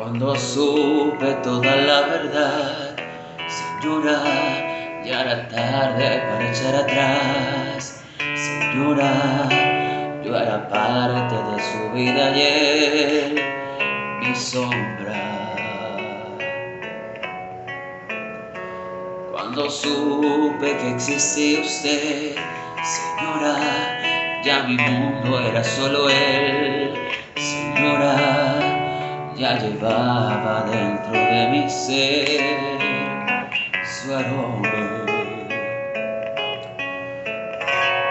Cuando supe toda la verdad, señora, ya era tarde para echar atrás. Señora, yo era parte de su vida él, mi sombra. Cuando supe que existía usted, señora, ya mi mundo era solo él. Señora, ya llevaba dentro de mi ser su aroma.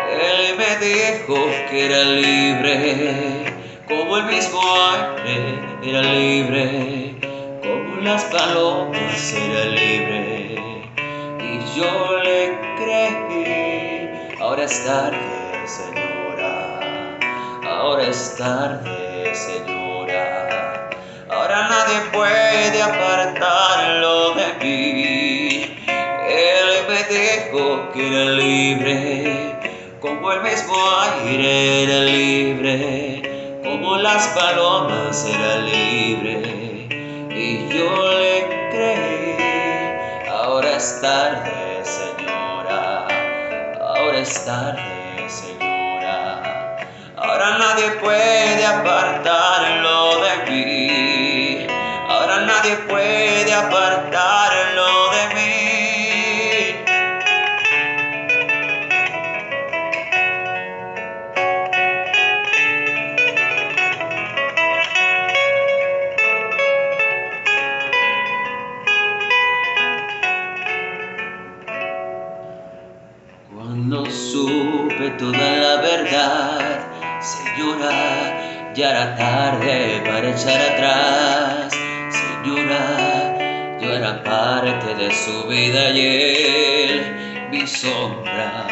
Él me dijo que era libre, como el mismo aire era libre, como las palomas era libre. Y yo le creí, ahora es tarde, señora, ahora es tarde, señora. Nadie puede apartarlo de mí. Él me dijo que era libre, como el mismo aire era libre, como las palomas era libre. Y yo le creí, ahora es tarde, señora, ahora es tarde, señora. Ahora nadie puede apartarlo nadie puede apartarlo de mí. Cuando supe toda la verdad, señora, ya era tarde para echar atrás. Señora, yo era parte de su vida y él, mi sombra.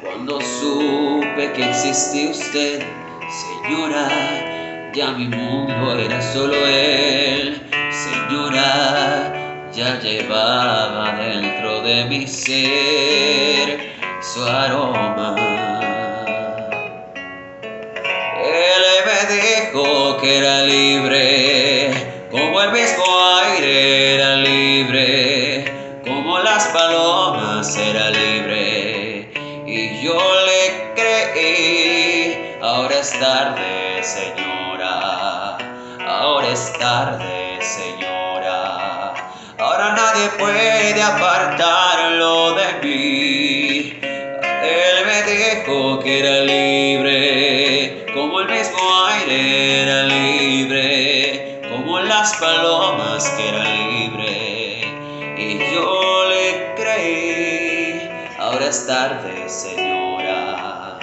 Cuando supe que existía usted, señora, ya mi mundo era solo él. Señora, ya llevaba dentro de mi ser su aroma. Que era libre, como el mismo aire era libre, como las palomas era libre. Y yo le creí, ahora es tarde, señora, ahora es tarde, señora. Ahora nadie puede apartarlo de mí. Él me dijo que era libre, las palomas que era libre y yo le creí. Ahora es tarde, señora.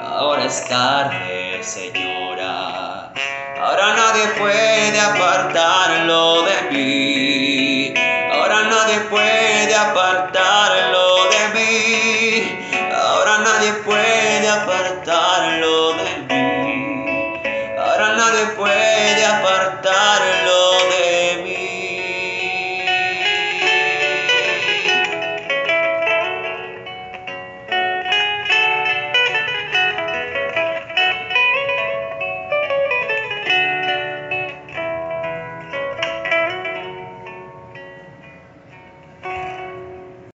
Ahora es tarde, señora. Ahora nadie puede apartarlo de mí. Ahora nadie puede apartarlo de mí. Ahora nadie puede apartarlo de mí. Ahora nadie puede apartarlo.